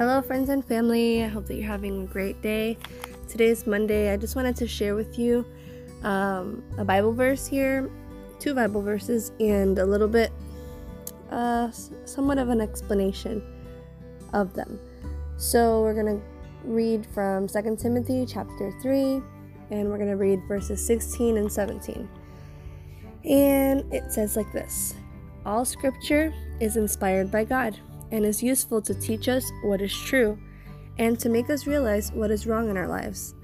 Hello, friends and family. I hope that you're having a great day. Today is Monday. I just wanted to share with you um, a Bible verse here, two Bible verses, and a little bit, uh, somewhat of an explanation of them. So we're gonna read from 2 Timothy chapter 3, and we're gonna read verses 16 and 17. And it says like this All scripture is inspired by God and is useful to teach us what is true and to make us realize what is wrong in our lives.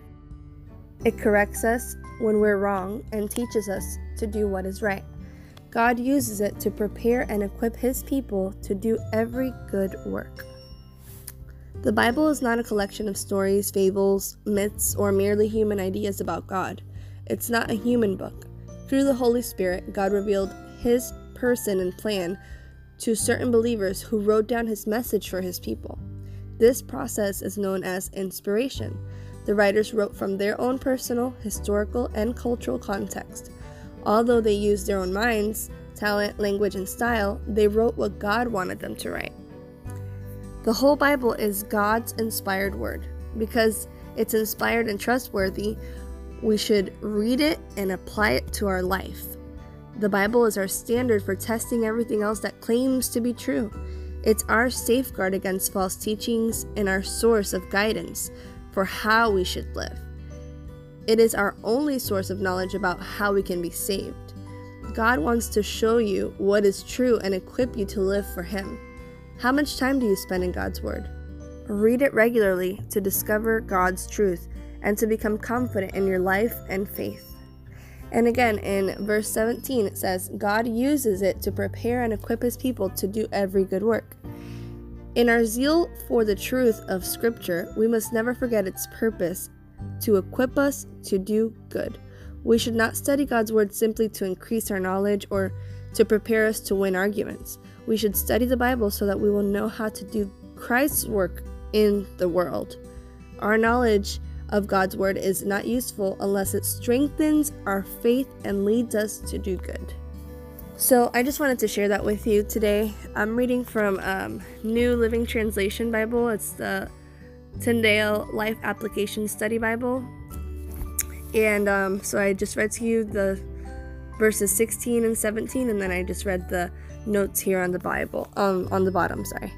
It corrects us when we're wrong and teaches us to do what is right. God uses it to prepare and equip His people to do every good work. The Bible is not a collection of stories, fables, myths, or merely human ideas about God. It's not a human book. Through the Holy Spirit, God revealed His person and plan to certain believers who wrote down his message for his people. This process is known as inspiration. The writers wrote from their own personal, historical, and cultural context. Although they used their own minds, talent, language, and style, they wrote what God wanted them to write. The whole Bible is God's inspired word. Because it's inspired and trustworthy, we should read it and apply it to our life. The Bible is our standard for testing everything else that claims to be true. It's our safeguard against false teachings and our source of guidance for how we should live. It is our only source of knowledge about how we can be saved. God wants to show you what is true and equip you to live for Him. How much time do you spend in God's Word? Read it regularly to discover God's truth and to become confident in your life and faith. And again, in verse 17, it says, God uses it to prepare and equip his people to do every good work. In our zeal for the truth of Scripture, we must never forget its purpose to equip us to do good. We should not study God's Word simply to increase our knowledge or to prepare us to win arguments. We should study the Bible so that we will know how to do Christ's work in the world. Our knowledge of God's Word is not useful unless it strengthens our faith and leads us to do good. So, I just wanted to share that with you today. I'm reading from um, New Living Translation Bible. It's the Tyndale Life Application Study Bible. And um, so I just read to you the verses 16 and 17, and then I just read the notes here on the Bible, um, on the bottom, sorry.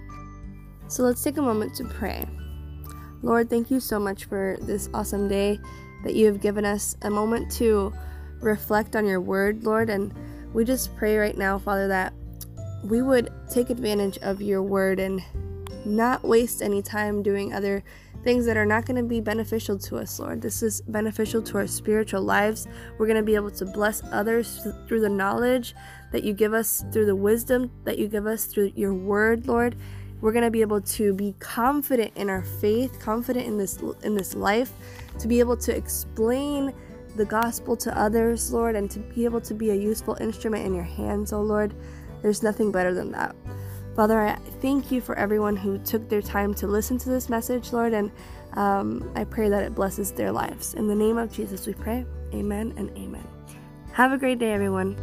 So let's take a moment to pray. Lord, thank you so much for this awesome day that you have given us a moment to reflect on your word, Lord. And we just pray right now, Father, that we would take advantage of your word and not waste any time doing other things that are not going to be beneficial to us, Lord. This is beneficial to our spiritual lives. We're going to be able to bless others through the knowledge that you give us, through the wisdom that you give us through your word, Lord we're going to be able to be confident in our faith confident in this in this life to be able to explain the gospel to others lord and to be able to be a useful instrument in your hands oh lord. There's nothing better than that. Father i thank you for everyone who took their time to listen to this message lord and um, i pray that it blesses their lives. In the name of jesus we pray. Amen and amen. Have a great day everyone